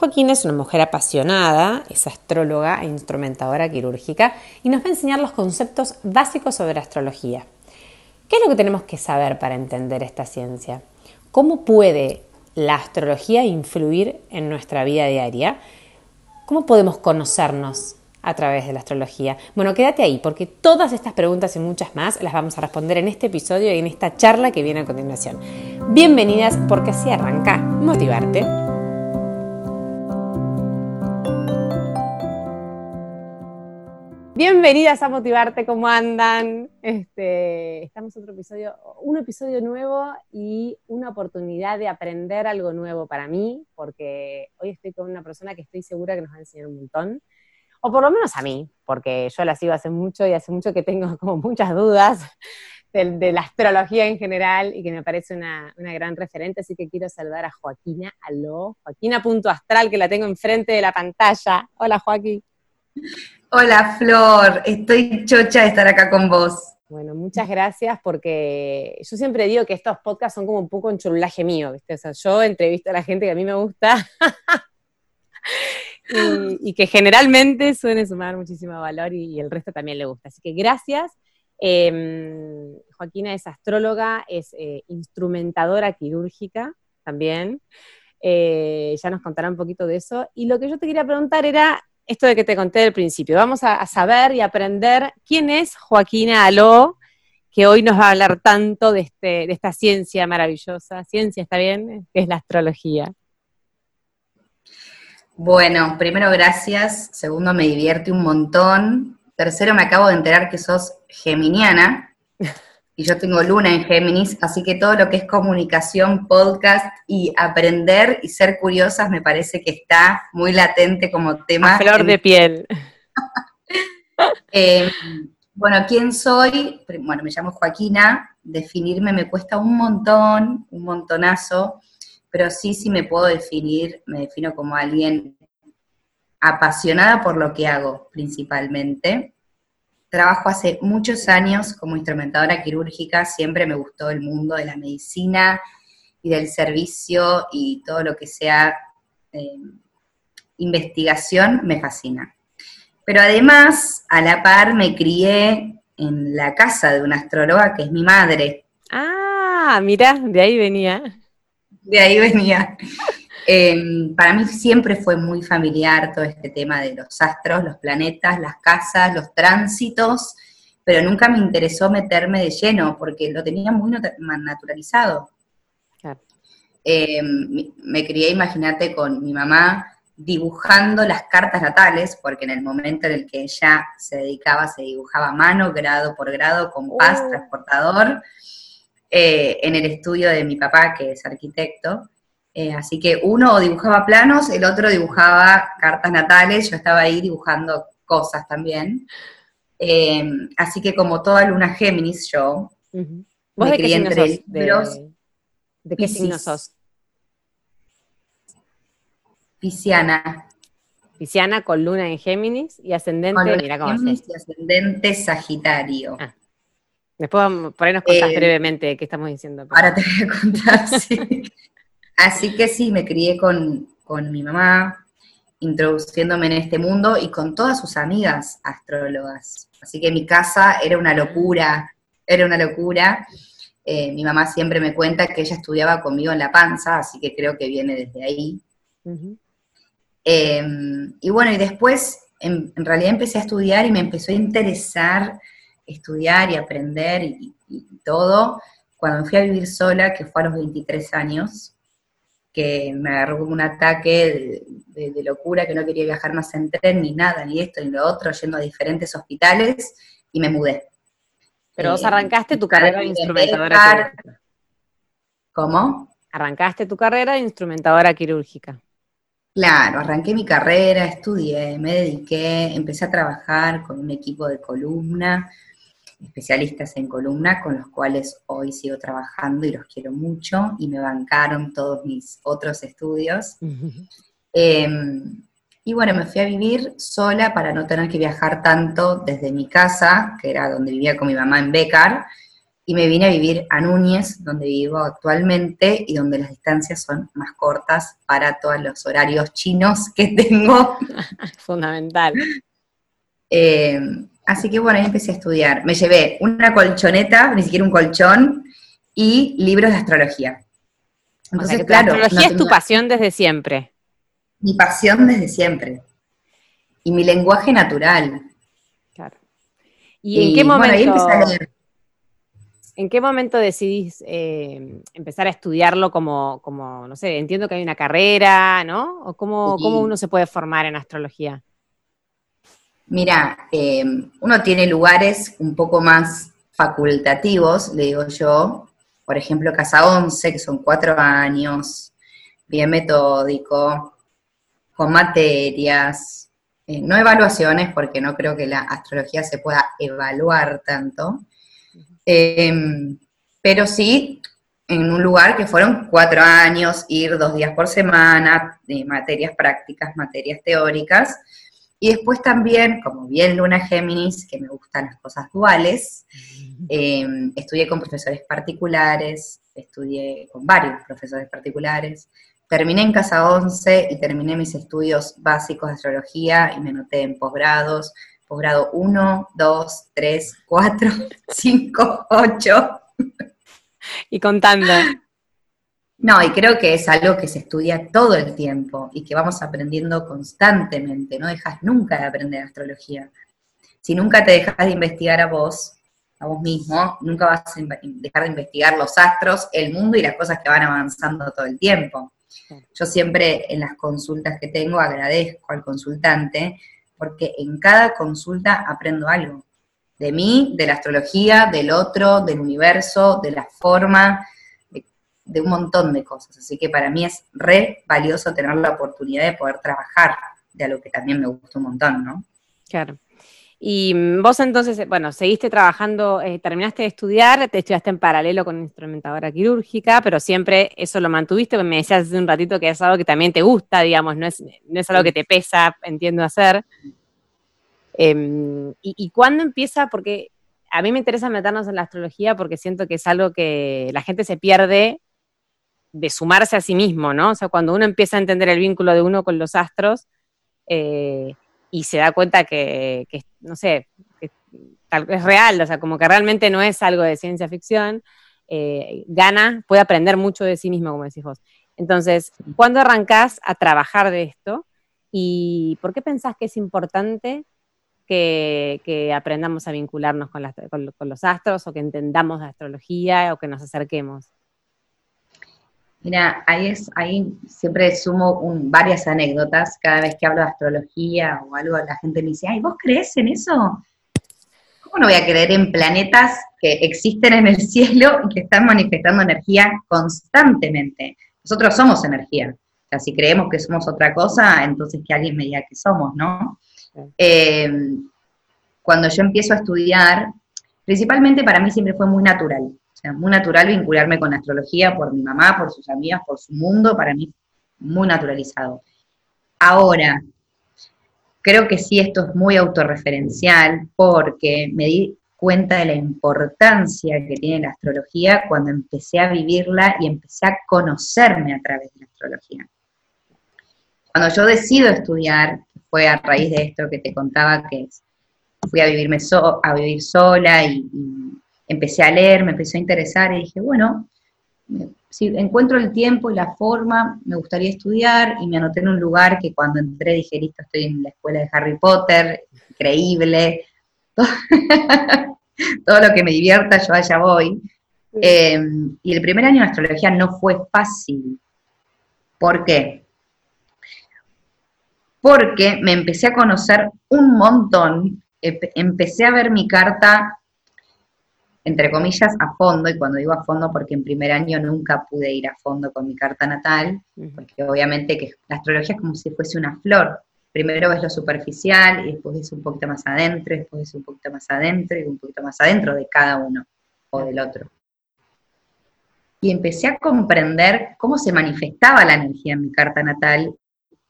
Joaquina es una mujer apasionada, es astróloga e instrumentadora quirúrgica y nos va a enseñar los conceptos básicos sobre astrología. ¿Qué es lo que tenemos que saber para entender esta ciencia? ¿Cómo puede la astrología influir en nuestra vida diaria? ¿Cómo podemos conocernos a través de la astrología? Bueno, quédate ahí porque todas estas preguntas y muchas más las vamos a responder en este episodio y en esta charla que viene a continuación. Bienvenidas porque así arranca Motivarte Bienvenidas a Motivarte, ¿cómo andan? Este, estamos otro episodio, un episodio nuevo y una oportunidad de aprender algo nuevo para mí, porque hoy estoy con una persona que estoy segura que nos va a enseñar un montón, o por lo menos a mí, porque yo la sigo hace mucho y hace mucho que tengo como muchas dudas de, la astrología en general y que me parece una, una, gran referente, así que quiero saludar a Joaquina, aló, Joaquina.astral, que la tengo enfrente de la pantalla. Hola Joaquín. Hola Flor, estoy chocha de estar acá con vos. Bueno, muchas gracias porque yo siempre digo que estos podcasts son como un poco un churulaje mío, ¿viste? O sea, yo entrevisto a la gente que a mí me gusta y, que generalmente suele sumar muchísimo valor y, el resto también le gusta. Así que gracias. Em, Joaquina es astróloga, es eh, instrumentadora quirúrgica también. Eh, ya nos contará un poquito de eso. Y lo que yo te quería preguntar era, esto de que te conté al principio. Vamos a, saber y aprender quién es Joaquina Aló, que hoy nos va a hablar tanto de, este, de esta ciencia maravillosa, ciencia está bien, que es la astrología. Bueno, primero gracias, segundo me divierte un montón, tercero me acabo de enterar que sos geminiana. Y yo tengo luna en Géminis, así que todo lo que es comunicación, podcast y aprender y ser curiosas me parece que está muy latente como tema. A flor de piel. Eh, bueno, ¿quién soy? Bueno, me llamo Joaquina, definirme me cuesta un montón, un montonazo, pero sí, sí me puedo definir, me defino como alguien apasionada por lo que hago principalmente Trabajo hace muchos años como instrumentadora quirúrgica, siempre me gustó el mundo de la medicina y del servicio y todo lo que sea eh, investigación me fascina. Pero además, a la par, me crié en la casa de una astróloga que es mi madre. Ah, mira, de ahí venía. De ahí venía. Em, para mí siempre fue muy familiar todo este tema de los astros, los planetas, las casas, los tránsitos, pero nunca me interesó meterme de lleno porque lo tenía muy naturalizado. Em, me crié, imagínate, con mi mamá dibujando las cartas natales, porque en el momento en el que ella se dedicaba, se dibujaba a mano, grado por grado, compás, oh. transportador, eh, en el estudio de mi papá, que es arquitecto. Eh, así que uno dibujaba planos, el otro dibujaba cartas natales, yo estaba ahí dibujando cosas también. Eh, así que como toda luna Géminis yo, me crié entre libros. ¿De, qué signo sos? Pisciana. Pisciana con luna en Géminis y ascendente, mira cómo Géminis y ascendente Sagitario. Ah. Después por ahí nos contás eh, brevemente qué estamos diciendo. Ahora te voy a contar, sí. Así que sí, me crié con, mi mamá, introduciéndome en este mundo y con todas sus amigas astrólogas. Así que mi casa era una locura, era una locura. Eh, mi mamá siempre me cuenta que ella estudiaba conmigo en la panza, así que creo que viene desde ahí. Em, y bueno, y después en, realidad empecé a estudiar y me empezó a interesar estudiar y aprender y, y todo cuando me fui a vivir sola, que fue a los 23 años que me agarró como un ataque de, locura, que no quería viajar más en tren, ni nada, ni esto, ni lo otro, yendo a diferentes hospitales, y me mudé. Pero vos eh, arrancaste tu carrera de instrumentadora quirúrgica. ¿Cómo? Arrancaste tu carrera de instrumentadora quirúrgica. Claro, arranqué mi carrera, estudié, me dediqué, empecé a trabajar con un equipo de columna, especialistas en columna, con los cuales hoy sigo trabajando y los quiero mucho y me bancaron todos mis otros estudios. Em, y bueno, me fui a vivir sola para no tener que viajar tanto desde mi casa, que era donde vivía con mi mamá en Becar, y me vine a vivir a Núñez, donde vivo actualmente y donde las distancias son más cortas para todos los horarios chinos que tengo. Fundamental. Eh, así que bueno, ahí empecé a estudiar. Me llevé una colchoneta, ni siquiera un colchón, y libros de astrología. Entonces, claro. La astrología es tu pasión desde siempre. Mi pasión desde siempre. Y mi lenguaje natural. Claro. ¿Y, en qué momento? ahí empecé a leer ¿En qué momento decidís eh, empezar a estudiarlo como, como, no sé, entiendo que hay una carrera, ¿no? ¿O cómo, uno se puede formar en astrología? Mira, eh, uno tiene lugares un poco más facultativos, le digo yo, por ejemplo, Casa 11, que son cuatro años, bien metódico, con materias, eh, no evaluaciones, porque no creo que la astrología se pueda evaluar tanto, Em, pero sí en un lugar que fueron cuatro años, ir dos días por semana, de materias prácticas, materias teóricas. Y después también, como bien Luna Géminis, que me gustan las cosas duales, em, estudié con profesores particulares, estudié con varios profesores particulares, terminé en Casa 11 y terminé mis estudios básicos de astrología y me anoté en posgrados, posgrado 1, 2, 3, 4, 5, 8. Y contando. No, y creo que es algo que se estudia todo el tiempo y que vamos aprendiendo constantemente, no dejas nunca de aprender astrología. Si nunca te dejas de investigar a vos, a vos mismo, nunca vas a dejar de investigar los astros, el mundo y las cosas que van avanzando todo el tiempo. Yo siempre en las consultas que tengo agradezco al consultante porque en cada consulta aprendo algo. De mí, de la astrología, del otro, del universo, de la forma, de, un montón de cosas. Así que para mí es re valioso tener la oportunidad de poder trabajar de algo que también me gusta un montón, ¿no? Claro. Y mm, vos entonces, eh, bueno, seguiste trabajando, eh, terminaste de estudiar, te estudiaste en paralelo con instrumentadora quirúrgica, pero siempre eso lo mantuviste, me decías hace un ratito que es algo que también te gusta, digamos, no es, no es algo que te pesa, entiendo hacer. Em, y, cuándo empieza? Porque a mí me interesa meternos en la astrología porque siento que es algo que la gente se pierde de sumarse a sí mismo, ¿no? O sea, cuando uno empieza a entender el vínculo de uno con los astros eh, y se da cuenta que, no sé, que es real, o sea, como que realmente no es algo de ciencia ficción, eh, gana, puede aprender mucho de sí mismo, como decís vos. Entonces, ¿cuándo arrancás a trabajar de esto? ¿Y por qué pensás que es importante que, aprendamos a vincularnos con, los astros o que entendamos la astrología o que nos acerquemos? Mira, ahí, es, ahí siempre sumo varias anécdotas. Cada vez que hablo de astrología o algo, la gente me dice, ay, ¿vos crees en eso? ¿Cómo no voy a creer en planetas que existen en el cielo y que están manifestando energía constantemente? Nosotros somos energía. O sea, si creemos que somos otra cosa, entonces que alguien me diga que somos, ¿no? Eh, cuando yo empiezo a estudiar, principalmente para mí siempre fue muy natural, sea, muy natural vincularme con la astrología por mi mamá, por sus amigas, por su mundo, para mí muy naturalizado. Ahora, creo que sí esto es muy autorreferencial porque me di cuenta de la importancia que tiene la astrología cuando empecé a vivirla y empecé a conocerme a través de la astrología. Cuando yo decido estudiar, fue a raíz de esto que te contaba, que fui a, vivirme a vivir sola y, empecé a leer, me empezó a interesar y dije, bueno, si encuentro el tiempo y la forma, me gustaría estudiar y me anoté en un lugar que cuando entré dije, listo, estoy en la escuela de Harry Potter, increíble, todo, lo que me divierta, yo allá voy. Em, y el primer año de astrología no fue fácil. ¿Por qué? porque me empecé a conocer un montón, empecé a ver mi carta entre comillas, a fondo, y cuando digo a fondo porque en primer año nunca pude ir a fondo con mi carta natal, porque obviamente que la astrología es como si fuese una flor. Primero ves lo superficial y después ves un poquito más adentro, y después ves un poquito más adentro y un poquito más adentro de cada uno o del otro. Y empecé a comprender cómo se manifestaba la energía en mi carta natal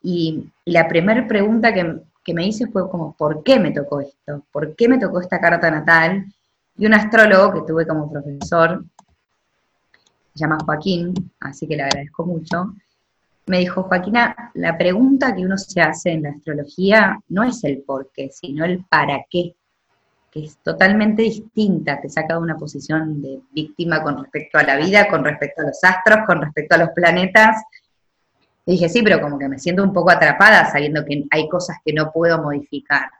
y, la primera pregunta que, que me hice fue como, ¿por qué me tocó esto? ¿Por qué me tocó esta carta natal? Y un astrólogo que tuve como profesor, se llama Joaquín, así que le agradezco mucho, me dijo, Joaquina, la pregunta que uno se hace en la astrología no es el por qué, sino el para qué, que es totalmente distinta, te saca de una posición de víctima con respecto a la vida, con respecto a los astros, con respecto a los planetas. Y dije, sí, pero como que me siento un poco atrapada sabiendo que hay cosas que no puedo modificar.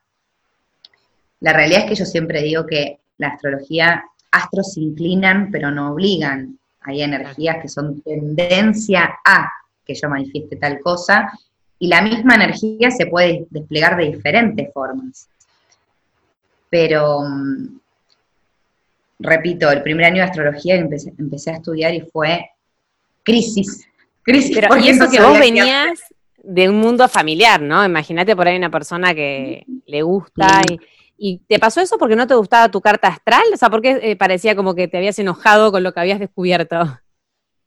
La realidad es que yo siempre digo que la astrología, astros se inclinan, pero no obligan. Hay energías que son tendencia a que yo manifieste tal cosa, y la misma energía se puede desplegar de diferentes formas. Pero, mm, repito, el primer año de astrología empecé, empecé a estudiar y fue crisis. Crisis. Pero, y eso que vos venías de un mundo familiar, ¿no? Imagínate por ahí una persona que le gusta y ¿Y te pasó eso porque no te gustaba tu carta astral? O sea, porque eh, parecía como que te habías enojado con lo que habías descubierto?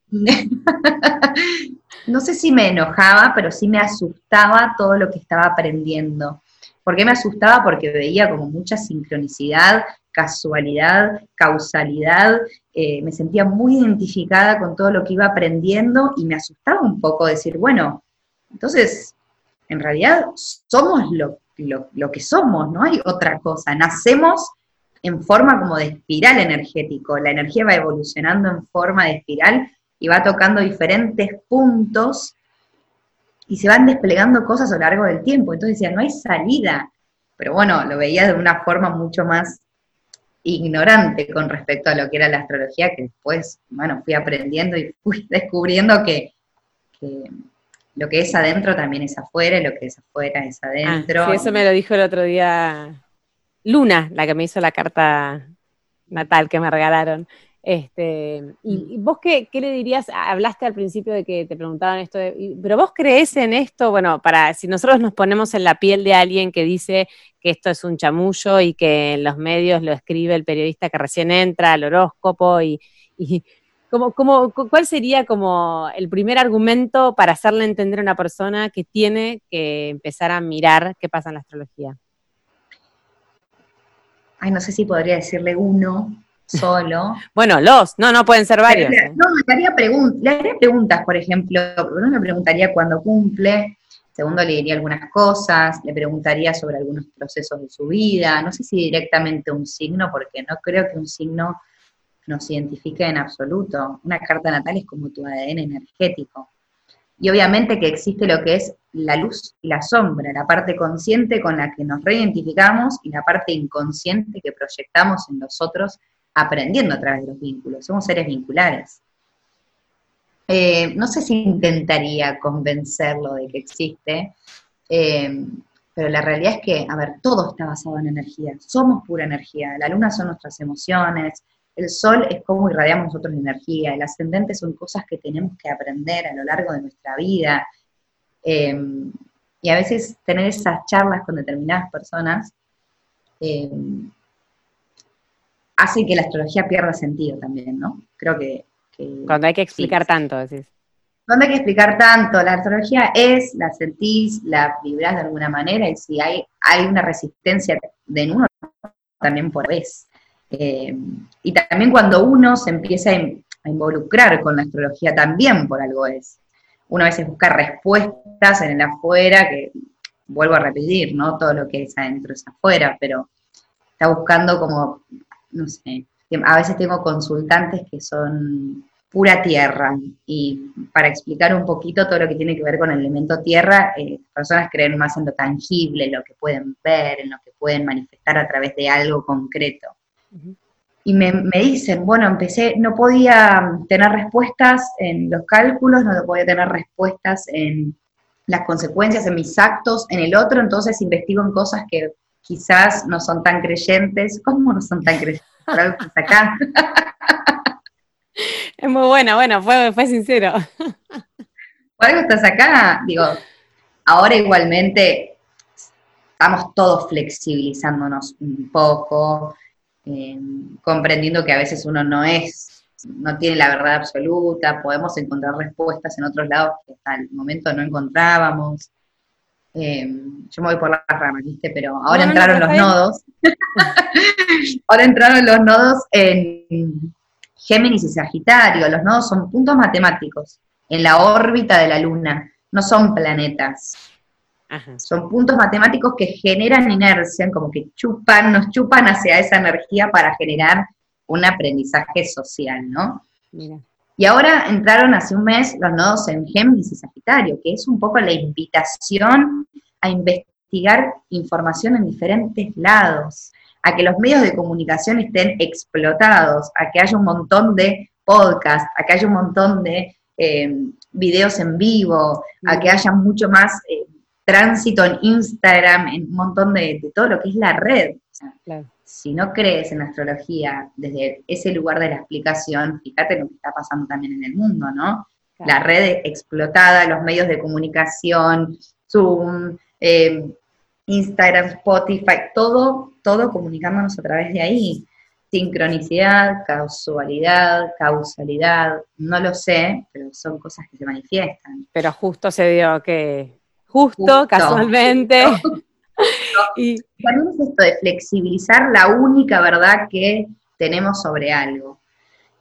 no sé si me enojaba, pero sí me asustaba todo lo que estaba aprendiendo. ¿Por qué me asustaba? Porque veía como mucha sincronicidad, casualidad, causalidad, eh, me sentía muy identificada con todo lo que iba aprendiendo y me asustaba un poco decir, bueno, entonces, en realidad somos lo lo, que somos, no hay otra cosa. Nacemos en forma como de espiral energético, la energía va evolucionando en forma de espiral y va tocando diferentes puntos y se van desplegando cosas a lo largo del tiempo. Entonces decía, no hay salida. Pero bueno, lo veía de una forma mucho más ignorante con respecto a lo que era la astrología, que después, bueno, fui aprendiendo y fui descubriendo que, que lo que es adentro también es afuera, y lo que es afuera es ah, adentro. sí, eso me lo dijo el otro día Luna, la que me hizo la carta natal que me regalaron. Este, y, mm. vos qué, le dirías? Hablaste al principio de que te preguntaban esto, pero vos crees en esto, bueno, para si nosotros nos ponemos en la piel de alguien que dice que esto es un chamullo y que en los medios lo escribe el periodista que recién entra al horóscopo y ¿Cómo, cuál sería como el primer argumento para hacerle entender a una persona que tiene que empezar a mirar qué pasa en la astrología? Ay, no sé si podría decirle uno solo. bueno, los, no, no pueden ser varios. ¿eh? No, le haría, le haría preguntas, por ejemplo, uno me preguntaría cuándo cumple, segundo le diría algunas cosas, le preguntaría sobre algunos procesos de su vida, no sé si directamente un signo, porque no creo que un signo nos identifique en absoluto. Una carta natal es como tu ADN energético. Y obviamente que existe lo que es la luz y la sombra, la parte consciente con la que nos reidentificamos y la parte inconsciente que proyectamos en los otros aprendiendo a través de los vínculos. Somos seres vinculares. Eh, no sé si intentaría convencerlo de que existe, eh, pero la realidad es que, a ver, todo está basado en energía. Somos pura energía. La luna son nuestras emociones, el sol es cómo irradiamos nosotros la energía, el ascendente son cosas que tenemos que aprender a lo largo de nuestra vida. Em, y a veces tener esas charlas con determinadas personas em, hace que la astrología pierda sentido también, ¿no? Creo que... Cuando hay que explicar tanto, decís. Cuando hay que explicar tanto, la astrología es, la sentís, la vibrás de alguna manera, y si hay, hay una resistencia de uno, también por vez. Eh, y también cuando uno se empieza a, involucrar con la astrología, también por algo es. Uno a veces busca respuestas en el afuera, que vuelvo a repetir, ¿no? Todo lo que es adentro es afuera, pero está buscando como, no sé, a veces tengo consultantes que son pura tierra y para explicar un poquito todo lo que tiene que ver con el elemento tierra, eh, personas creen más en lo tangible, en lo que pueden ver, en lo que pueden manifestar a través de algo concreto. Y me, dicen, bueno, empecé, no podía tener respuestas en los cálculos, no podía tener respuestas en las consecuencias, en mis actos, en el otro, entonces investigo en cosas que quizás no son tan creyentes. ¿Cómo no son tan creyentes? por algo estás acá. Es muy buena, bueno, fue, fue sincero. Por algo estás acá, digo, ahora igualmente estamos todos flexibilizándonos un poco, eh, comprendiendo que a veces uno no es, no tiene la verdad absoluta, podemos encontrar respuestas en otros lados que hasta el momento no encontrábamos. Eh, yo me voy por las ramas, ¿viste? Pero ahora entraron los nodos. ahora entraron los nodos en Géminis y Sagitario. Los nodos son puntos matemáticos en la órbita de la Luna, no son planetas. Son puntos matemáticos que generan inercia, como que chupan, nos chupan hacia esa energía para generar un aprendizaje social, ¿no? Y ahora entraron hace un mes los nodos en Géminis y Sagitario, que es un poco la invitación a investigar información en diferentes lados, a que los medios de comunicación estén explotados, a que haya un montón de podcasts, a que haya un montón de eh, videos en vivo, a que haya mucho más eh, tránsito en Instagram, en un montón de, todo lo que es la red. Si no crees en astrología desde ese lugar de la explicación, fíjate lo que está pasando también en el mundo, ¿no? La red explotada, los medios de comunicación, Zoom, eh, Instagram, Spotify, todo, todo comunicándonos a través de ahí. Sincronicidad, casualidad, causalidad, no lo sé, pero son cosas que se manifiestan. Pero justo se dio que, justo, casualmente. y también es esto de flexibilizar la única verdad que tenemos sobre algo.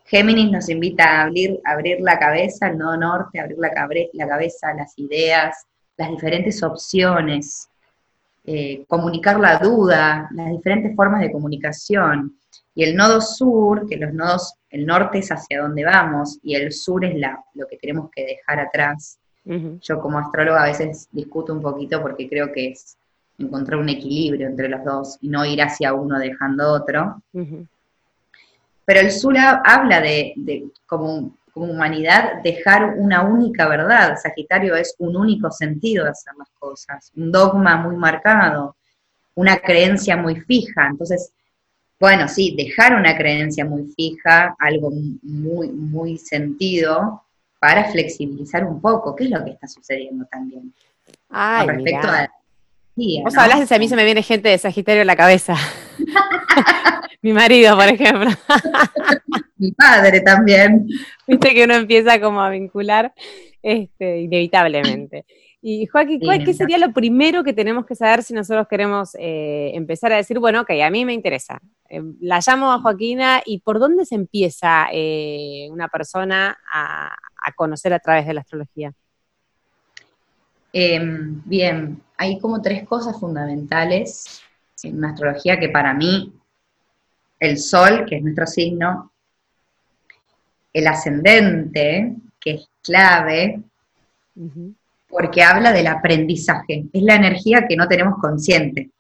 Géminis nos invita a abrir, abrir la cabeza, el nodo norte, abrir la, la cabeza, las ideas, las diferentes opciones, eh, comunicar la duda, las diferentes formas de comunicación. Y el nodo sur, que los nodos, el norte es hacia donde vamos y el sur es la, lo que tenemos que dejar atrás. Yo como astróloga a veces discuto un poquito porque creo que es encontrar un equilibrio entre los dos y no ir hacia uno dejando otro. Pero el sur habla de, de como como humanidad dejar una única verdad. Sagitario es un único sentido de hacer las cosas, un dogma muy marcado, una creencia muy fija. Entonces, bueno, sí, dejar una creencia muy fija, algo muy, muy sentido, para flexibilizar un poco, qué es lo que está sucediendo también. Ay, respecto a Vos hablas de a mí se me viene gente de Sagitario en la cabeza. Mi marido, por ejemplo. Mi padre también. Viste que uno empieza como a vincular este, inevitablemente. Y Joaquín, ¿qué sería lo primero que tenemos que saber si nosotros queremos eh, empezar a decir, bueno, ok, a mí me interesa? Eh, la llamo a Joaquina y ¿por dónde se empieza eh, una persona a, a, conocer a través de la astrología? Em, bien, hay como tres cosas fundamentales en una astrología que para mí el sol, que es nuestro signo, el ascendente, que es clave, porque habla del aprendizaje, es la energía que no tenemos consciente.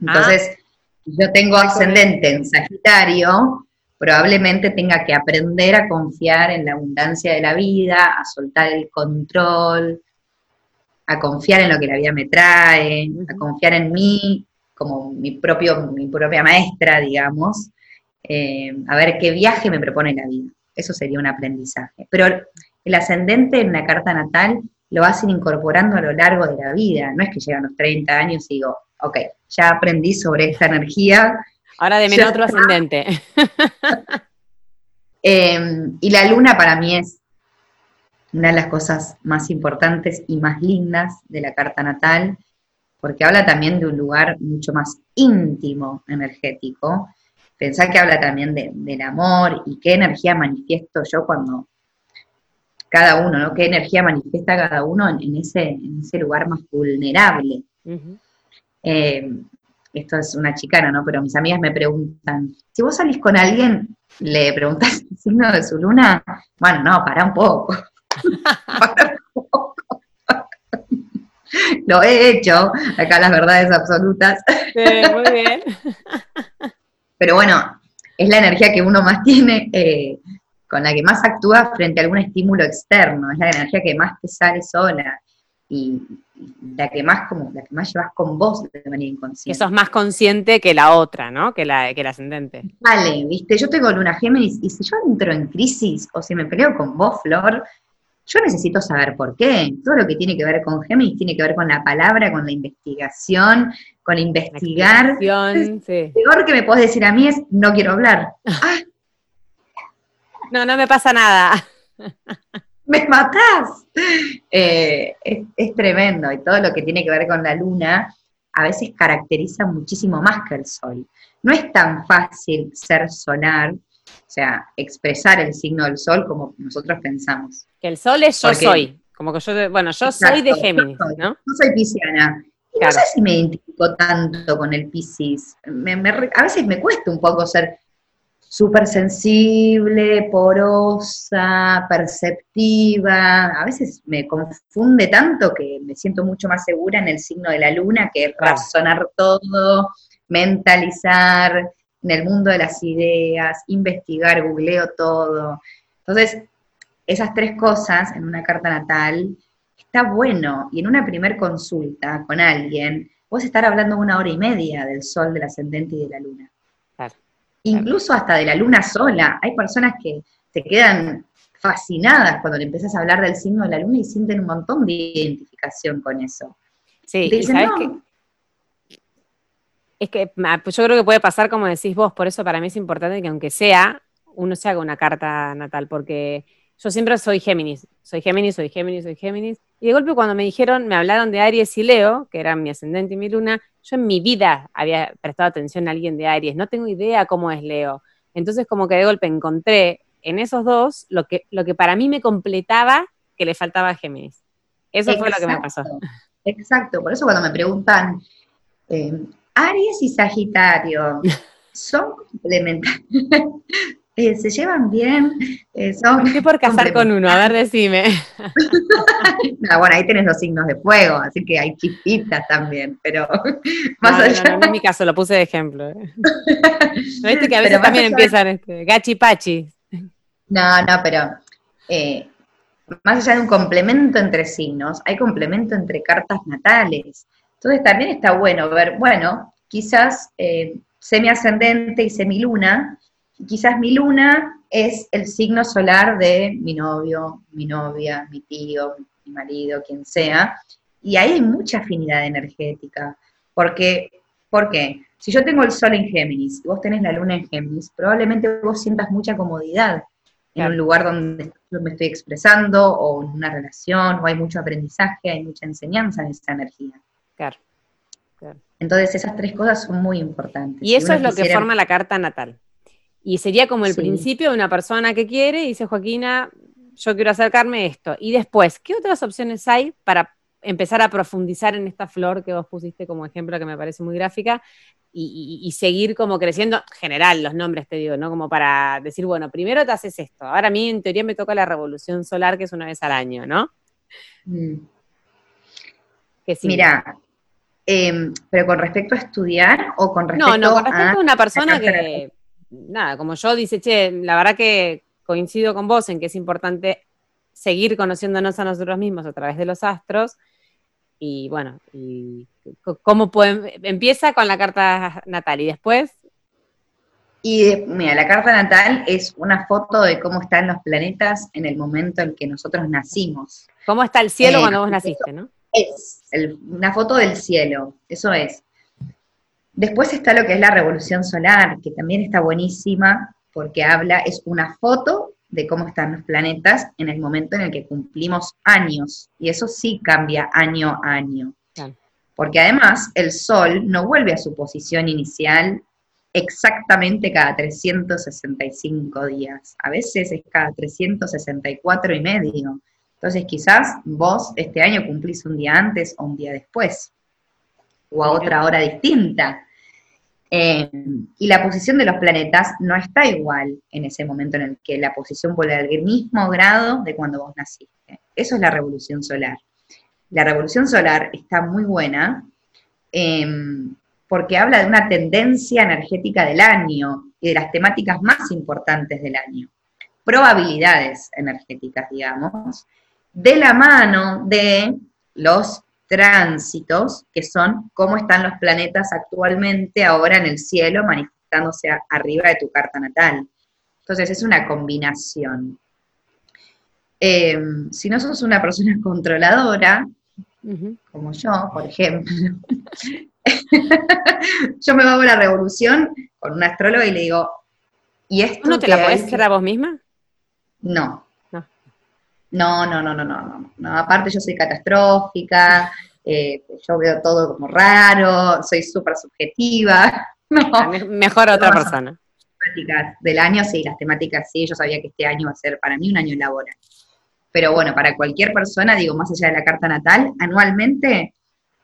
Entonces, ah. yo tengo ascendente en Sagitario, probablemente tenga que aprender a confiar en la abundancia de la vida, a soltar el control, a confiar en lo que la vida me trae, a confiar en mí como mi, propio, mi propia maestra, digamos, eh, a ver qué viaje me propone la vida. Eso sería un aprendizaje. Pero el ascendente en la carta natal lo ir incorporando a lo largo de la vida. No es que llegan los 30 años y digo, ok, ya aprendí sobre esta energía. Ahora de otro ascendente. Em, y la luna para mí es una de las cosas más importantes y más lindas de la carta natal porque habla también de un lugar mucho más íntimo, energético. Pensá que habla también del amor y qué energía manifiesto yo cuando cada uno, ¿no? Qué energía manifiesta cada uno en, ese, ese lugar más vulnerable. Eh, esto es una chicana, ¿no? Pero mis amigas me preguntan, si vos salís con alguien, le preguntás el signo de su luna, bueno, no, para un poco. para un poco lo he hecho, acá las verdades absolutas. Sí, muy bien. Pero bueno, es la energía que uno más tiene, eh, con la que más actúa frente a algún estímulo externo, es la energía que más te sale sola. Y, la que más como, la que más llevas con vos de manera inconsciente. Que sos más consciente que la otra, ¿no? Que la, que la ascendente. Vale, viste, yo tengo luna Géminis y si yo entro en crisis o si me peleo con vos, Flor, yo necesito saber por qué. Todo lo que tiene que ver con Géminis tiene que ver con la palabra, con la investigación, con investigar. sí. peor que me podés decir a mí es no quiero hablar. Ah. No, no me pasa nada. me matás. Eh, es, tremendo y todo lo que tiene que ver con la luna a veces caracteriza muchísimo más que el sol. No es tan fácil ser solar, o sea, expresar el signo del sol como nosotros pensamos. Que el sol es yo soy, como que yo, bueno, yo soy de Géminis, ¿no? Yo soy pisciana. Y no sé si me identifico tanto con el Piscis. a veces me cuesta un poco ser súper sensible, porosa, perceptiva. A veces me confunde tanto que me siento mucho más segura en el signo de la luna, que es razonar todo, mentalizar en el mundo de las ideas, investigar, googleo todo. Entonces, esas tres cosas en una carta natal está bueno. Y en una primer consulta con alguien, vos estar hablando una hora y media del sol, del ascendente y de la luna incluso hasta de la luna sola. Hay personas que se quedan fascinadas cuando le empiezas a hablar del signo de la luna y sienten un montón de identificación con eso. Sí, y sabes que es que pues yo creo que puede pasar como decís vos, por eso para mí es importante que aunque sea, uno se haga una carta natal, porque yo siempre soy Géminis, soy Géminis, soy Géminis, soy Géminis, y de golpe cuando me dijeron, me hablaron de Aries y Leo, que eran mi ascendente y mi luna, yo en mi vida había prestado atención a alguien de Aries, no tengo idea cómo es Leo. Entonces como que de golpe encontré en esos dos lo que, lo que para mí me completaba que le faltaba a Géminis. Eso fue lo que me pasó. Exacto, por eso cuando me preguntan, eh, Aries y Sagitario, ¿son complementarios? Eh, se llevan bien. Eh, son ¿Por qué por casar con uno? A ver, decime. bueno, ahí tenés los signos de fuego, así que hay chispitas también, pero más allá. No, no, en mi caso, lo puse de ejemplo. ¿eh? ¿No viste que a veces también empiezan este, gachi pachi? No, no, pero eh, más allá de un complemento entre signos, hay complemento entre cartas natales. Entonces también está bueno ver, bueno, quizás eh, semi-ascendente y semiluna quizás mi luna es el signo solar de mi novio, mi novia, mi tío, mi marido, quien sea, y ahí hay mucha afinidad energética, porque, ¿por qué? Si yo tengo el sol en Géminis y vos tenés la luna en Géminis, probablemente vos sientas mucha comodidad en un lugar donde yo me estoy expresando, o en una relación, o hay mucho aprendizaje, hay mucha enseñanza en esa energía. Claro. Entonces esas tres cosas son muy importantes. Y eso es lo que forma la carta natal. Y sería como el principio de una persona que quiere y dice, Joaquina, yo quiero acercarme a esto. Y después, ¿qué otras opciones hay para empezar a profundizar en esta flor que vos pusiste como ejemplo que me parece muy gráfica y, seguir como creciendo, general los nombres te digo, ¿no? Como para decir, bueno, primero te haces esto, ahora a mí en teoría me toca la revolución solar que es una vez al año, ¿no? Mm. Mira, em, pero con respecto a estudiar o con respecto a... No, no, con respecto a una persona que nada, como yo dice, che, la verdad que coincido con vos en que es importante seguir conociéndonos a nosotros mismos a través de los astros. Y bueno, y cómo pueden, empieza con la carta natal y después. Y mira, la carta natal es una foto de cómo están los planetas en el momento en que nosotros nacimos. ¿Cómo está el cielo eh, cuando vos naciste, no? Es una foto del cielo, eso es. Después está lo que es la revolución solar, que también está buenísima porque habla, es una foto de cómo están los planetas en el momento en el que cumplimos años. Y eso sí cambia año a año. Porque además el Sol no vuelve a su posición inicial exactamente cada 365 días. A veces es cada 364 y medio. Entonces quizás vos este año cumplís un día antes o un día después. O a otra hora distinta. Eh, y la posición de los planetas no está igual en ese momento en el que la posición vuelve al mismo grado de cuando vos naciste. Eso es la revolución solar. La revolución solar está muy buena em, porque habla de una tendencia energética del año y de las temáticas más importantes del año. Probabilidades energéticas, digamos, de la mano de los tránsitos, que son cómo están los planetas actualmente ahora en el cielo manifestándose arriba de tu carta natal. Entonces es una combinación. Em, si no sos una persona controladora, como yo, por ejemplo, yo me hago la revolución con un astrólogo y le digo, ¿y esto? ¿No te la podés hacer a vos misma? No. No, no, no, no, no, no. Aparte yo soy catastrófica, eh, yo veo todo como raro, soy súper subjetiva. Ah, mejor otra persona. Temáticas del año, sí, las temáticas sí, yo sabía que este año va a ser para mí un año laboral. Pero bueno, para cualquier persona, digo, más allá de la carta natal, anualmente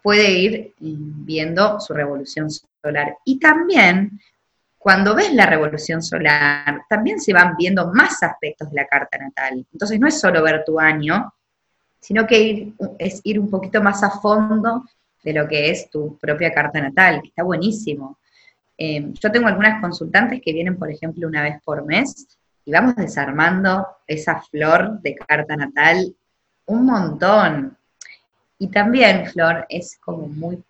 puede ir viendo su revolución solar. Y también, cuando ves la revolución solar, también se van viendo más aspectos de la carta natal. Entonces no es solo ver tu año, sino que es ir un poquito más a fondo de lo que es tu propia carta natal, que está buenísimo. Eh, yo tengo algunas consultantes que vienen, por ejemplo, una vez por mes y vamos desarmando esa flor de carta natal un montón. Y también, Flor, es como muy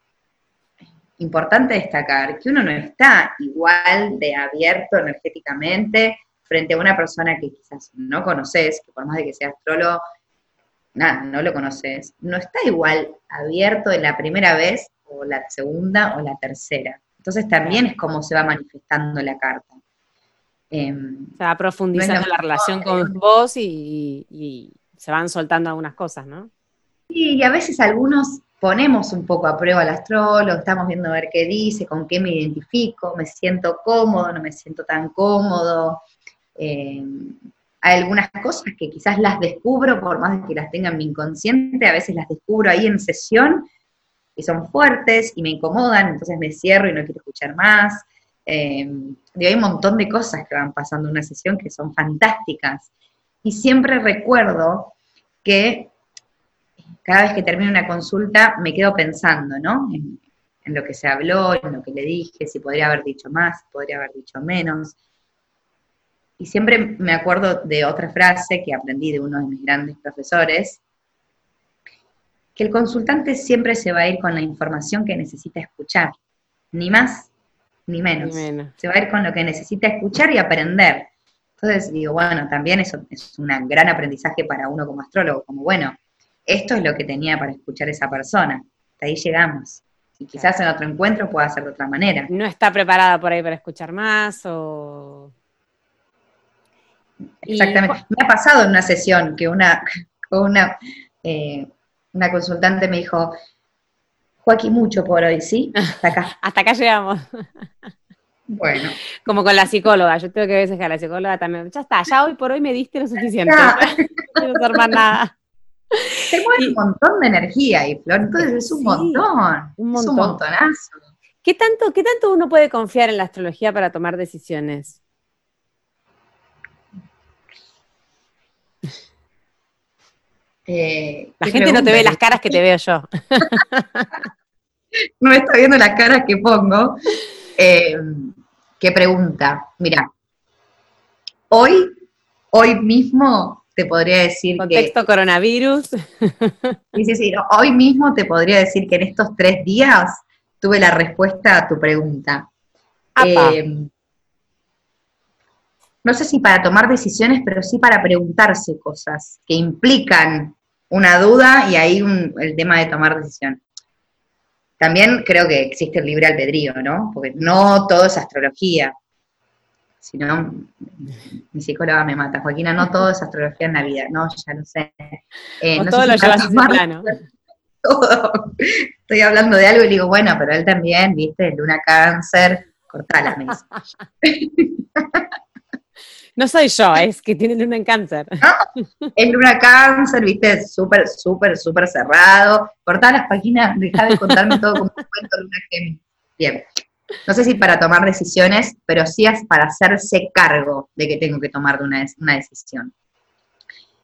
importante destacar que uno no está igual de abierto energéticamente frente a una persona que quizás no conoces, que por más de que sea astrólogo, nada, no lo conoces, no está igual abierto de la primera vez o la segunda o la tercera. Entonces también es como se va manifestando la carta. Em, se va profundizando la relación con vos y, se van soltando algunas cosas, ¿no? Sí, y a veces algunos ponemos un poco a prueba al astrólogo, estamos viendo a ver qué dice, con qué me identifico, me siento cómodo, no me siento tan cómodo. Em, hay algunas cosas que quizás las descubro, por más de que las tenga en mi inconsciente, a veces las descubro ahí en sesión y son fuertes y me incomodan, entonces me cierro y no quiero escuchar más. Eh, hay un montón de cosas que van pasando en una sesión que son fantásticas. Y siempre recuerdo que cada vez que termino una consulta me quedo pensando, ¿no? En, en, lo que se habló, en lo que le dije, si podría haber dicho más, si podría haber dicho menos. Y siempre me acuerdo de otra frase que aprendí de uno de mis grandes profesores, que el consultante siempre se va a ir con la información que necesita escuchar, ni más ni menos. Se va a ir con lo que necesita escuchar y aprender. Entonces digo, bueno, también eso es un gran aprendizaje para uno como astrólogo, como bueno, esto es lo que tenía para escuchar esa persona. Hasta ahí llegamos. Y quizás en otro encuentro pueda ser de otra manera. No está preparada por ahí para escuchar más o... Exactamente. Me ha pasado en una sesión que una, una, eh, una consultante me dijo, Joaquín, mucho por hoy, ¿sí? Hasta acá. Hasta acá llegamos. Bueno. Como con la psicóloga, yo tengo que veces que a la psicóloga también, ya está, ya hoy por hoy me diste lo suficiente. no quiero hacer más nada. Se mueve un montón de energía y Flor, entonces es un montón. Un montón. Es un montonazo. ¿Qué tanto, ¿Qué tanto uno puede confiar en la astrología para tomar decisiones? Eh, la gente no te ve las caras que te veo yo. no me está viendo las caras que pongo. Eh, ¿Qué pregunta? Mira, hoy, hoy mismo te podría decir Contexto coronavirus. sí, sí, sí. hoy mismo te podría decir que en estos tres días tuve la respuesta a tu pregunta. Eh, no sé si para tomar decisiones, pero sí para preguntarse cosas que implican una duda y ahí el tema de tomar decisión. También creo que existe el libre albedrío, ¿no? Porque no todo es astrología. Si no, mi psicóloga me mata. Joaquina, no todo es astrología en la vida. No, ya lo sé. Eh, no todo lo llevas plano. Todo. Estoy hablando de algo y digo, bueno, pero él también, viste, luna cáncer, cortala, me No soy yo, es que tiene luna en cáncer. No, es luna cáncer, viste, súper, súper, súper cerrado. Cortá las páginas, dejá de contarme todo como un cuento luna Géminis. Bien. No sé si para tomar decisiones, pero sí es para hacerse cargo de que tengo que tomar una, una decisión.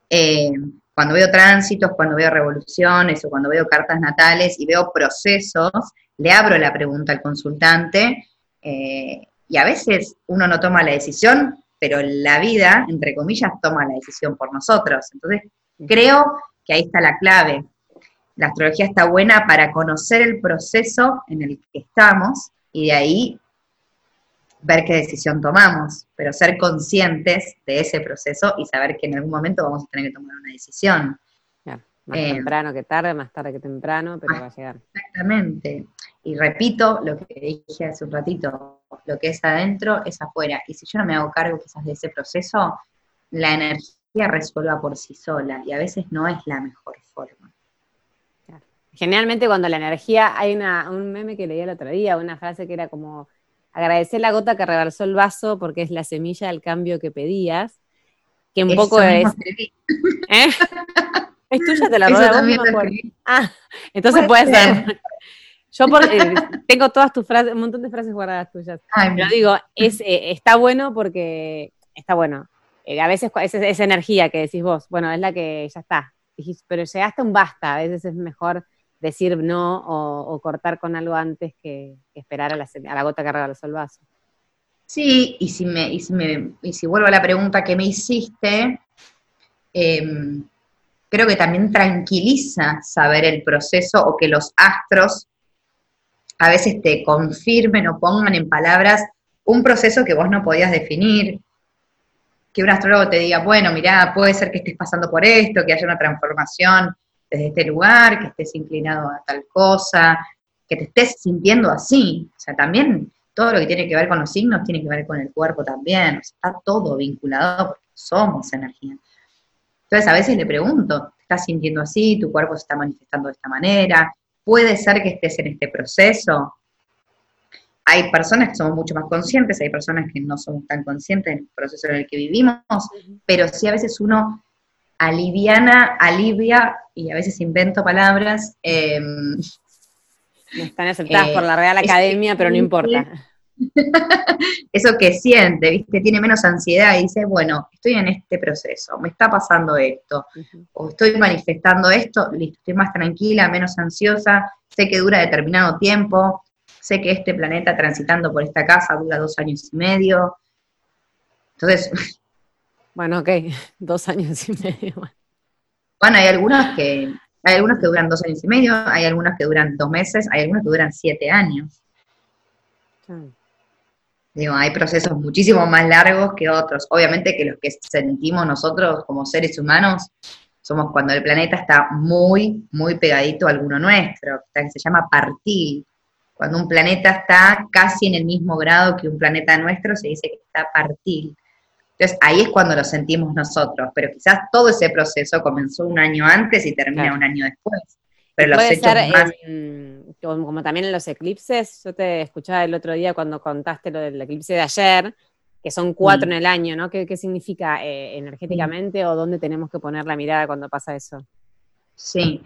Eh, cuando veo tránsitos, cuando veo revoluciones o cuando veo cartas natales y veo procesos, le abro la pregunta al consultante eh, y a veces uno no toma la decisión pero la vida, entre comillas, toma la decisión por nosotros. Entonces, creo que ahí está la clave. la astrología está buena para conocer el proceso en el que estamos y de ahí ver qué decisión tomamos, pero ser conscientes de ese proceso y saber que en algún momento vamos a tener que tomar una decisión. más eh, temprano que tarde, más tarde que temprano, pero va a llegar. Exactamente. Y repito lo que dije hace un ratito, lo que es adentro es afuera. Y si yo no me hago cargo quizás de ese proceso, la energía resuelva por sí sola y a veces no es la mejor forma. Generalmente cuando la energía, hay una, un meme que leí el otro día, una frase que era como, agradecer la gota que rebalsó el vaso porque es la semilla del cambio que pedías, que un poco es... ¿Eh? ¿Es tuya? ¿Te la robé Ah, entonces puede ser. Yo eh, tengo todas tus frases, un montón de frases guardadas tuyas. Pero digo, es, eh, está bueno porque está bueno. a veces es esa energía que decís vos, bueno, es la que ya está. Pero llegaste a un basta, a veces es mejor decir no o, cortar con algo antes que, esperar a la, gota que rebalsó el vaso. Sí, y si, me, y, si vuelvo a la pregunta que me hiciste, em, creo que también tranquiliza saber el proceso o que los astros a veces te confirmen o pongan en palabras un proceso que vos no podías definir, que un astrólogo te diga, bueno, mirá, puede ser que estés pasando por esto, que haya una transformación desde este lugar, que estés inclinado a tal cosa, que te estés sintiendo así. O sea, también todo lo que tiene que ver con los signos tiene que ver con el cuerpo también. O sea, está todo vinculado porque somos energía. Entonces a veces le pregunto, ¿te estás sintiendo así? ¿Tu cuerpo se está manifestando de esta manera? ¿Puede ser que estés en este proceso? Hay personas que somos mucho más conscientes, hay personas que no somos tan conscientes del proceso en el que vivimos, pero sí a veces uno aliviana, alivia, y a veces invento palabras. Em, no están aceptadas por la Real eh, Academia, pero no importa. Eso que siente, ¿viste? Tiene menos ansiedad y dice, bueno, estoy en este proceso, me está pasando esto, o estoy manifestando esto, listo, estoy más tranquila, menos ansiosa, sé que dura determinado tiempo, sé que este planeta transitando por esta casa dura dos años y medio. Entonces, Bueno, ok, dos años y medio. Bueno, hay algunos que, hay algunos que duran dos años y medio, hay algunos que duran dos meses, hay algunos que duran siete años. Digo, hay procesos muchísimo más largos que otros. Obviamente que los que sentimos nosotros como seres humanos somos cuando el planeta está muy, muy pegadito a alguno nuestro, que se llama partil. Cuando un planeta está casi en el mismo grado que un planeta nuestro, se dice que está partil. Entonces ahí es cuando lo sentimos nosotros, pero quizás todo ese proceso comenzó un año antes y termina un año después. Pero los hechos más... como, también en los eclipses, yo te escuchaba el otro día cuando contaste lo del eclipse de ayer, que son cuatro en el año, ¿no? ¿Qué, significa eh, energéticamente o dónde tenemos que poner la mirada cuando pasa eso? Sí,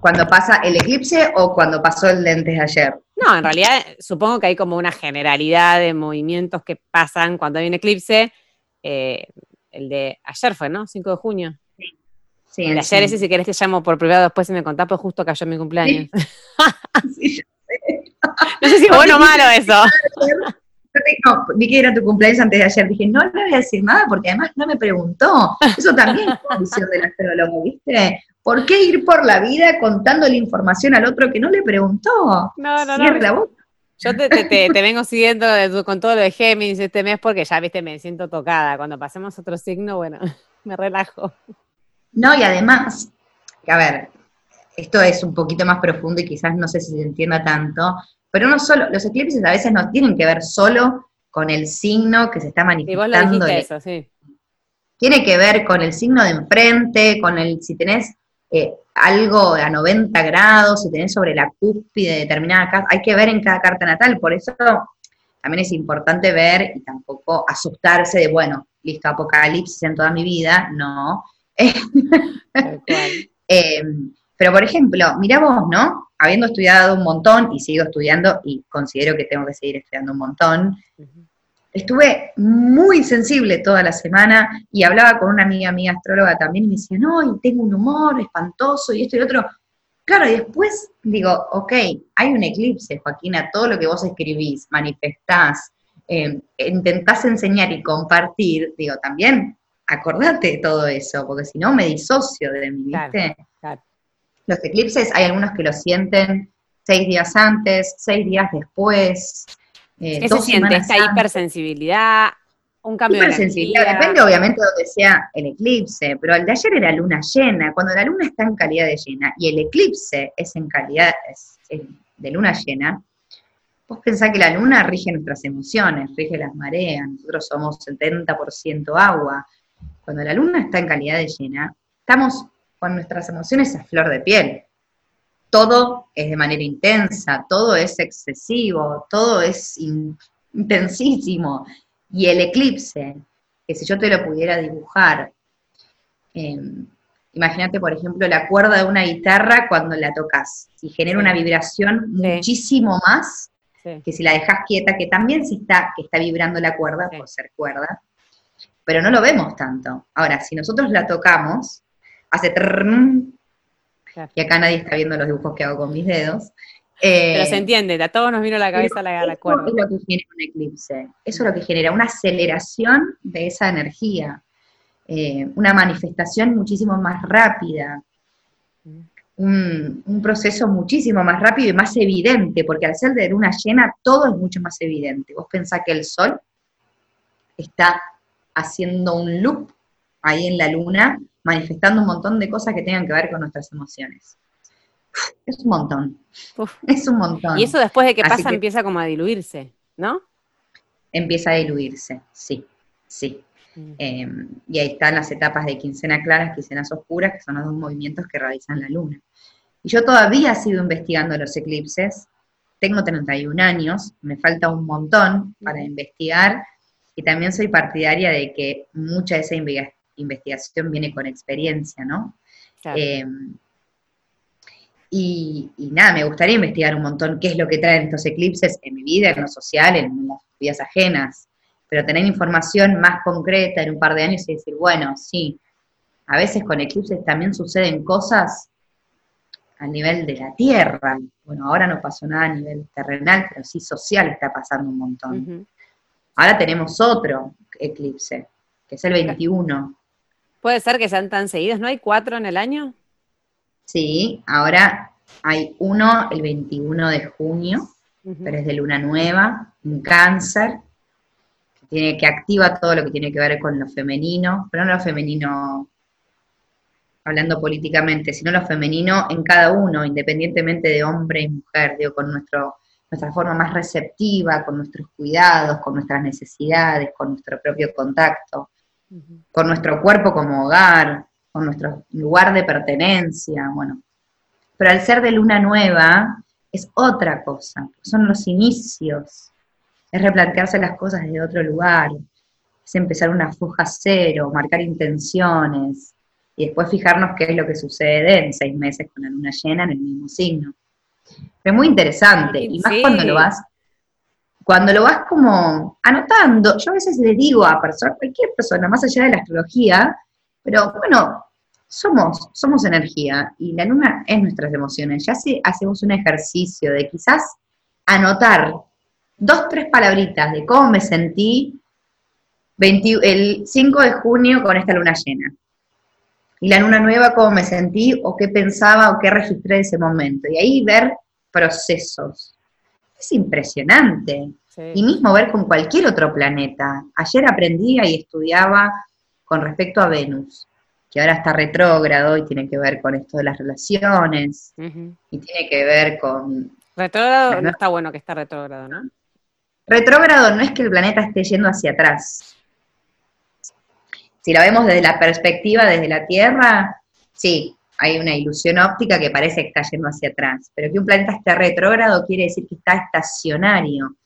cuando pasa el eclipse o cuando pasó el lente de ayer. No, en realidad supongo que hay como una generalidad de movimientos que pasan cuando hay un eclipse eh, el de ayer fue, ¿no? 5 de junio. Sí. el de ayer ese, si querés te llamo por privado después si me contás, pues justo cayó mi cumpleaños. Sí. no sé si es bueno o malo eso. No, vi que era tu cumpleaños antes de ayer, dije, no le voy a decir nada porque además no me preguntó. Eso también es visión del astrólogo, ¿viste? ¿Por qué ir por la vida contando la información al otro que no le preguntó? No, no, no. Yo te, te, vengo siguiendo con todo lo de Géminis este mes porque ya, viste, me siento tocada. Cuando pasemos otro signo, bueno, me relajo. No, y además, que a ver, esto es un poquito más profundo y quizás no sé si se entienda tanto, pero no solo, los eclipses a veces no tienen que ver solo con el signo que se está manifestando. Y vos lo eso, sí. Tiene que ver con el signo de enfrente, con el, si tenés eh, algo a 90 grados, si tenés sobre la cúspide de determinada casa, hay que ver en cada carta natal, por eso también es importante ver y tampoco asustarse de, bueno, listo, apocalipsis en toda mi vida, no. Eh, pero por ejemplo, mira vos, ¿no? Habiendo estudiado un montón y sigo estudiando y considero que tengo que seguir estudiando un montón, estuve muy sensible toda la semana y hablaba con una amiga mía astróloga también y me decía, no, y tengo un humor espantoso y esto y otro. Claro, y después digo, ok, hay un eclipse, Joaquina, todo lo que vos escribís, manifestás, eh, intentás enseñar y compartir, digo, también acordate de todo eso, porque si no me disocio de mí, ¿viste? Los eclipses hay algunos que lo sienten seis días antes, seis días después. Eh, ¿Qué se siente? ¿Esta hipersensibilidad? Un cambio de energía. Depende obviamente de donde sea el eclipse, pero el de ayer era luna llena. Cuando la luna está en calidad de llena y el eclipse es en calidad de luna llena, vos pensás que la luna rige nuestras emociones, rige las mareas, nosotros somos 70% agua. Cuando la luna está en calidad de llena, estamos con nuestras emociones a flor de piel todo es de manera intensa, todo es excesivo, todo es intensísimo. Y el eclipse, que si yo te lo pudiera dibujar, em, imagínate, por ejemplo, la cuerda de una guitarra cuando la tocas, y genera una vibración muchísimo más que si la dejas quieta, que también sí está, que está vibrando la cuerda por ser cuerda, pero no lo vemos tanto. Ahora, si nosotros la tocamos, hace y acá nadie está viendo los dibujos que hago con mis dedos. Pero se entiende, a todos nos vino la cabeza la, la cuerda. Eso es lo que genera un eclipse, eso es lo que genera una aceleración de esa energía, eh, una manifestación muchísimo más rápida, un, un, proceso muchísimo más rápido y más evidente, porque al ser de luna llena todo es mucho más evidente. Vos pensás que el sol está haciendo un loop ahí en la luna manifestando un montón de cosas que tengan que ver con nuestras emociones. Es un montón. Es un montón. Y eso después de que pasa empieza como a diluirse, ¿no? Empieza a diluirse, sí, sí. Mm. Em, y ahí están las etapas de quincena claras, quincenas oscuras, que son los dos movimientos que realizan la luna. Y yo todavía sigo investigando los eclipses. Tengo 31 años, me falta un montón para investigar y también soy partidaria de que mucha de esa investigación viene con experiencia, ¿no? Em, y, nada, me gustaría investigar un montón qué es lo que traen estos eclipses en mi vida, en lo social, en las vidas ajenas, pero tener información más concreta en un par de años y decir, bueno, sí, a veces con eclipses también suceden cosas a nivel de la Tierra. Bueno, ahora no pasó nada a nivel terrenal, pero sí social está pasando un montón. Ahora tenemos otro eclipse, que es el 21. Puede ser que sean tan seguidos, ¿no hay cuatro en el año? Sí, ahora hay uno el 21 de junio, pero es de luna nueva, un cáncer, que, tiene, que activa todo lo que tiene que ver con lo femenino, pero no lo femenino hablando políticamente, sino lo femenino en cada uno, independientemente de hombre y mujer, digo, con nuestro, nuestra forma más receptiva, con nuestros cuidados, con nuestras necesidades, con nuestro propio contacto con nuestro cuerpo como hogar, con nuestro lugar de pertenencia, bueno. Pero al ser de luna nueva es otra cosa, son los inicios, es replantearse las cosas desde otro lugar, es empezar una foja cero, marcar intenciones. Y después fijarnos qué es lo que sucede en seis meses con la luna llena en el mismo signo. Es muy interesante, y más cuando lo vas cuando lo vas como anotando, yo a veces le digo a personas, cualquier persona, más allá de la astrología, pero bueno, somos, somos energía y la luna es nuestras emociones. Ya si hacemos un ejercicio de quizás anotar dos, tres palabritas de cómo me sentí el 5 de junio con esta luna llena. Y la luna nueva, cómo me sentí o qué pensaba o qué registré en ese momento. Y ahí ver procesos es impresionante. Y mismo ver con cualquier otro planeta. Ayer aprendía y estudiaba con respecto a Venus, que ahora está retrógrado y tiene que ver con esto de las relaciones, y tiene que ver con... Retrógrado no está bueno que está retrógrado, ¿no? Retrógrado no es que el planeta esté yendo hacia atrás. Si lo vemos desde la perspectiva, desde la Tierra, sí, hay una ilusión óptica que parece que está yendo hacia atrás, pero que un planeta esté retrógrado quiere decir que está estacionario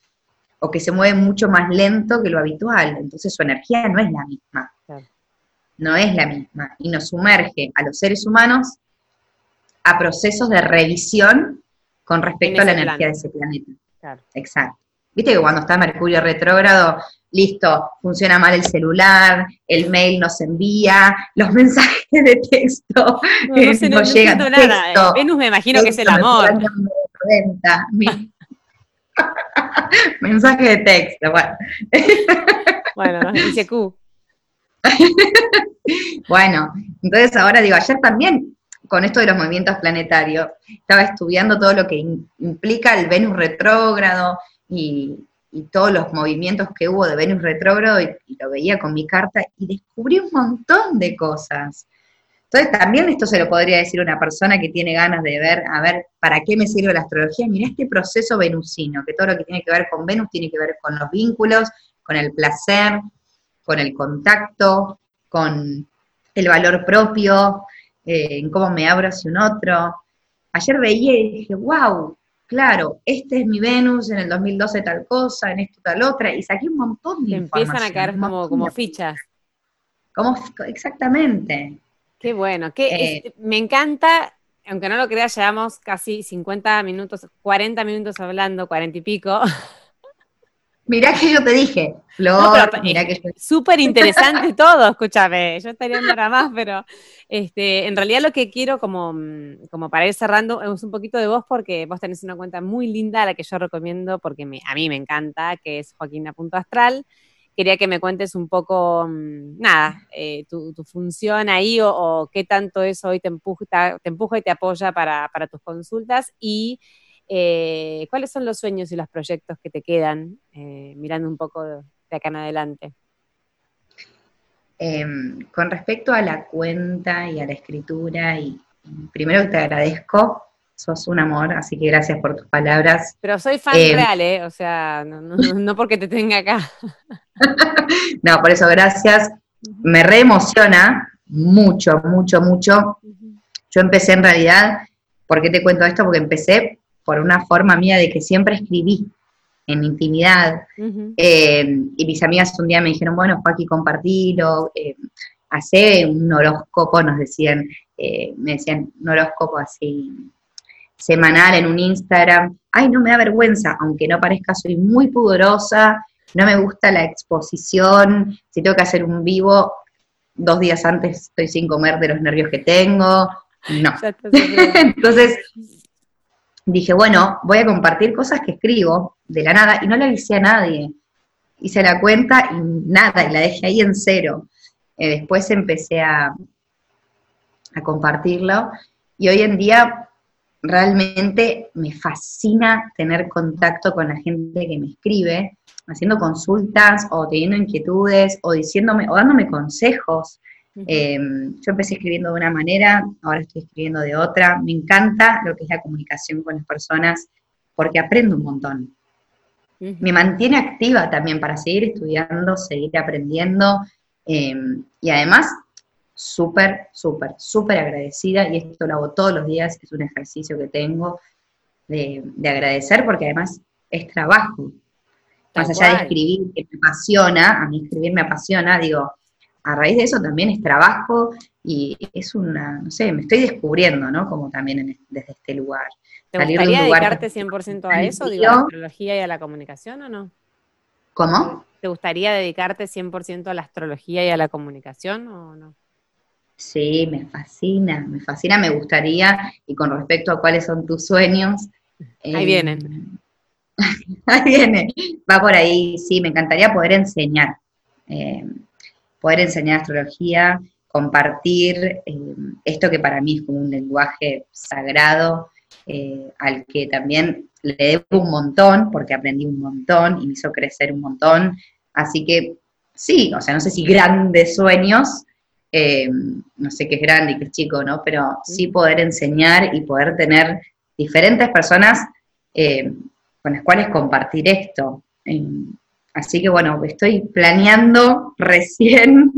o que se mueve mucho más lento que lo habitual, entonces su energía no es la misma. No es la misma y nos sumerge a los seres humanos a procesos de revisión con respecto a la energía de ese planeta. Exacto. Viste que cuando está Mercurio retrógrado, listo, funciona mal el celular, el mail nos envía, los mensajes de texto no, no, sé, no, llegan. nada. Venus me imagino que es el amor. Mensaje de texto, bueno. bueno, dice Q. bueno, entonces ahora digo, ayer también con esto de los movimientos planetarios, estaba estudiando todo lo que implica el Venus retrógrado y, todos los movimientos que hubo de Venus retrógrado y, lo veía con mi carta y descubrí un montón de cosas. Entonces también esto se lo podría decir una persona que tiene ganas de ver, a ver, ¿para qué me sirve la astrología? Mira este proceso venusino, que todo lo que tiene que ver con Venus tiene que ver con los vínculos, con el placer, con el contacto, con el valor propio, eh, en cómo me abro hacia un otro. Ayer veía y dije, wow, claro, este es mi Venus, en el 2012 tal cosa, en esto tal otra, y saqué un montón de Empiezan a caer como, como fichas. Como, exactamente. Qué bueno, que eh, me encanta, aunque no lo creas, llevamos casi 50 minutos, 40 minutos hablando, 40 y pico. Mirá que yo te dije, Flor, mirá que yo... Súper interesante todo, escúchame, yo estaría para más, pero este, en realidad lo que quiero como, mm, como para ir cerrando es un poquito de vos porque vos tenés una cuenta muy linda, la que yo recomiendo porque a mí me encanta, que es Joaquina.astral. Quería que me cuentes un poco, mm, nada, eh, tu, función ahí o, qué tanto eso hoy te empuja, te empuja y te apoya para, para tus consultas y eh, ¿Cuáles son los sueños y los proyectos que te quedan eh, mirando un poco de, acá en adelante? Em, con respecto a la cuenta y a la escritura, y, primero te agradezco, sos un amor, así que gracias por tus palabras. Pero soy fan em, real, ¿eh? O sea, no, porque te tenga acá. no, por eso gracias. Me reemociona mucho, mucho, mucho. Yo empecé en realidad, ¿por qué te cuento esto? Porque empecé por una forma mía de que siempre escribí en intimidad. Eh, y mis amigas un día me dijeron, bueno, Joaquín, compartilo, eh, hace un horóscopo, nos decían, eh, me decían un horóscopo así semanal en un Instagram. Ay, no me da vergüenza, aunque no parezca, soy muy pudorosa, no me gusta la exposición, si tengo que hacer un vivo, dos días antes estoy sin comer de los nervios que tengo. No. Entonces, dije, bueno, voy a compartir cosas que escribo de la nada y no le avisé a nadie. Hice la cuenta y nada, y la dejé ahí en cero. Eh, después empecé a, a compartirlo y hoy en día realmente me fascina tener contacto con la gente que me escribe, haciendo consultas o teniendo inquietudes o diciéndome o dándome consejos. Em, yo empecé escribiendo de una manera, ahora estoy escribiendo de otra. Me encanta lo que es la comunicación con las personas porque aprendo un montón. Me mantiene activa también para seguir estudiando, seguir aprendiendo em, y además súper, súper, súper agradecida y esto lo hago todos los días, es un ejercicio que tengo de, agradecer porque además es trabajo. Más allá de escribir, que me apasiona, a mí escribir me apasiona, digo, a raíz de eso también es trabajo y es una, no sé, me estoy descubriendo, ¿no? Como también desde este lugar. ¿Te gustaría dedicarte 100% a eso, digo, a la astrología y a la comunicación o no? ¿Cómo? ¿Te gustaría dedicarte 100% a la astrología y a la comunicación o no? Sí, me fascina, me fascina, me gustaría, y con respecto a cuáles son tus sueños. Ahí eh, vienen. ahí viene, va por ahí, sí, me encantaría poder enseñar. Eh, poder enseñar astrología, compartir eh, esto que para mí es como un lenguaje sagrado, eh, al que también le debo un montón, porque aprendí un montón y me hizo crecer un montón. Así que sí, o sea, no sé si grandes sueños, eh, no sé qué es grande y qué es chico, ¿no? Pero sí poder enseñar y poder tener diferentes personas con las cuales compartir esto. Así que bueno, estoy planeando recién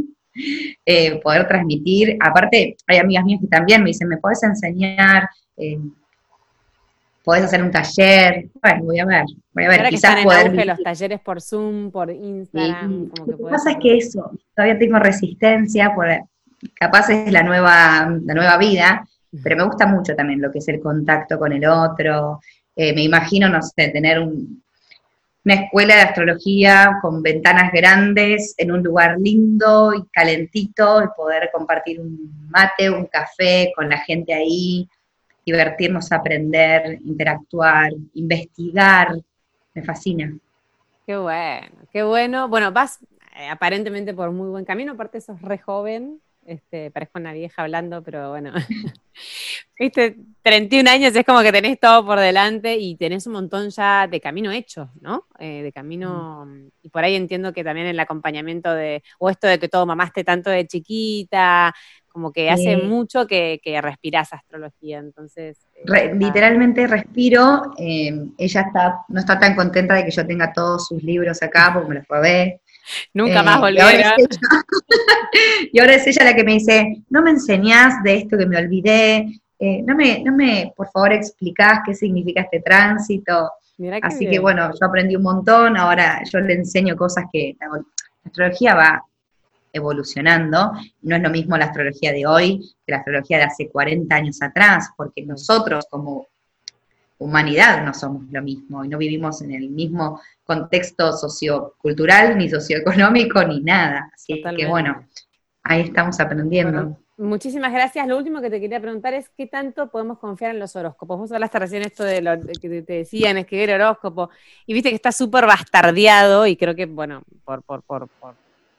eh, poder transmitir. Aparte, hay amigas mías que también me dicen, ¿me puedes enseñar? Eh, ¿Podés hacer un taller? Bueno, voy a ver. Voy a ver, quizás poder... los talleres por Zoom, por Instagram. lo que pasa es que eso, todavía tengo resistencia, por, capaz es la nueva, la nueva vida, pero me gusta mucho también lo que es el contacto con el otro. Eh, me imagino, no sé, tener un, una escuela de astrología con ventanas grandes, en un lugar lindo y calentito, y poder compartir un mate, un café con la gente ahí, divertirnos, aprender, interactuar, investigar. Me fascina. Qué bueno, qué bueno. Bueno, vas eh, aparentemente por muy buen camino, aparte sos re joven, Este, parezco una vieja hablando, pero bueno. Viste, 31 años es como que tenés todo por delante y tenés un montón ya de camino hecho, ¿no? Eh, de camino. Y por ahí entiendo que también el acompañamiento de, o esto de que todo mamaste tanto de chiquita, como que hace mucho que, que respirás astrología, entonces... Eh, literalmente respiro, eh, ella está, no está tan contenta de que yo tenga todos sus libros acá porque me los robé, Nunca más volví. Y, ahora es ella la que me dice, no me enseñás de esto que me olvidé, eh, no, me, no me, por favor, explicás qué significa este tránsito. Así que bueno, yo aprendí un montón, ahora yo le enseño cosas que la, astrología va evolucionando, no es lo mismo la astrología de hoy que la astrología de hace 40 años atrás, porque nosotros como humanidad no somos lo mismo y no vivimos en el mismo contexto sociocultural, ni socioeconómico, ni nada. Así que bueno, ahí estamos aprendiendo. muchísimas gracias. Lo último que te quería preguntar es qué tanto podemos confiar en los horóscopos. Vos hablaste recién esto de lo que te decían, escribir horóscopo, y viste que está súper bastardeado, y creo que, bueno, por, por, por, por,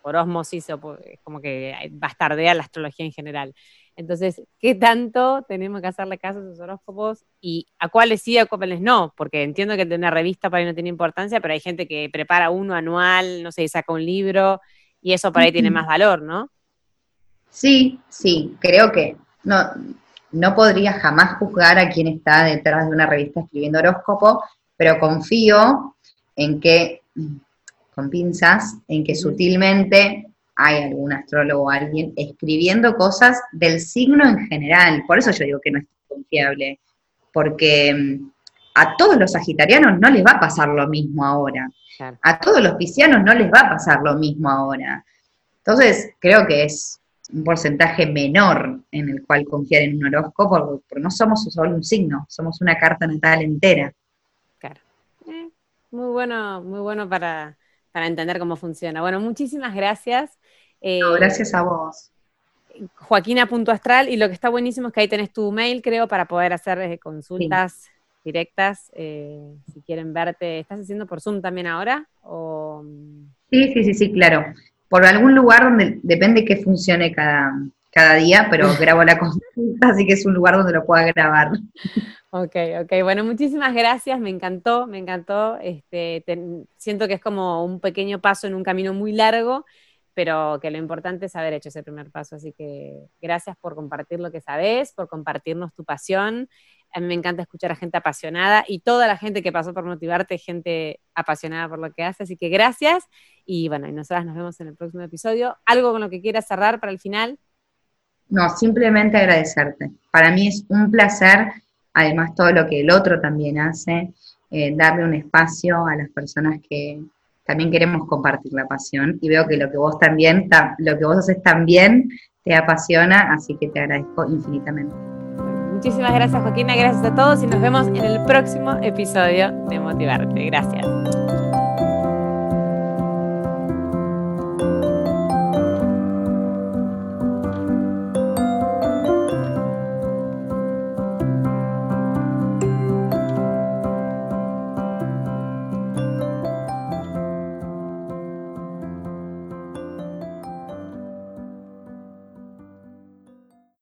por osmosis, es como que bastardea la astrología en general. Entonces, ¿qué tanto tenemos que hacerle caso a esos horóscopos y a cuáles sí, a cuáles no? Porque entiendo que tener revista para ahí no tiene importancia, pero hay gente que prepara uno anual, no sé, saca un libro y eso para ahí tiene más valor, ¿no? Sí, sí, creo que no, no podría jamás juzgar a quien está detrás de una revista escribiendo horóscopo, pero confío en que, con pinzas, en que sutilmente hay algún astrólogo o alguien escribiendo cosas del signo en general. Por eso yo digo que no es confiable, porque mm, a todos los sagitarianos no les va a pasar lo mismo ahora. A todos los piscianos no les va a pasar lo mismo ahora. Entonces, creo que es un porcentaje menor en el cual confiar en un horóscopo, porque no somos solo un signo, somos una carta natal entera. Claro. Eh, muy bueno, muy bueno para, para entender cómo funciona. Bueno, muchísimas gracias. Eh, gracias a vos. Joaquina.astral y lo que está buenísimo es que ahí tenés tu mail, creo, para poder hacer eh, consultas directas. Eh, si quieren verte, ¿estás haciendo por Zoom también ahora? Sí, sí, sí, sí, claro. Por algún lugar donde depende que funcione cada, cada día, pero grabo la consulta, así que es un lugar donde lo pueda grabar. Ok, ok. Bueno, muchísimas gracias. Me encantó, me encantó. Este, siento que es como un pequeño paso en un camino muy largo, pero que lo importante es haber hecho ese primer paso. Así que gracias por compartir lo que sabes, por compartirnos tu pasión. A mí me encanta escuchar a gente apasionada y toda la gente que pasó por motivarte, gente apasionada por lo que hace. Así que gracias. Y bueno, y nosotras nos vemos en el próximo episodio. ¿Algo con lo que quieras cerrar para el final? No, simplemente agradecerte. Para mí es un placer además todo lo que el otro también hace, eh, darle un espacio a las personas que también queremos compartir la pasión y veo que lo que vos también, lo que vos haces también te apasiona, así que te agradezco infinitamente. Muchísimas gracias Joaquina, gracias a todos y nos vemos en el próximo episodio de Motivarte. Gracias.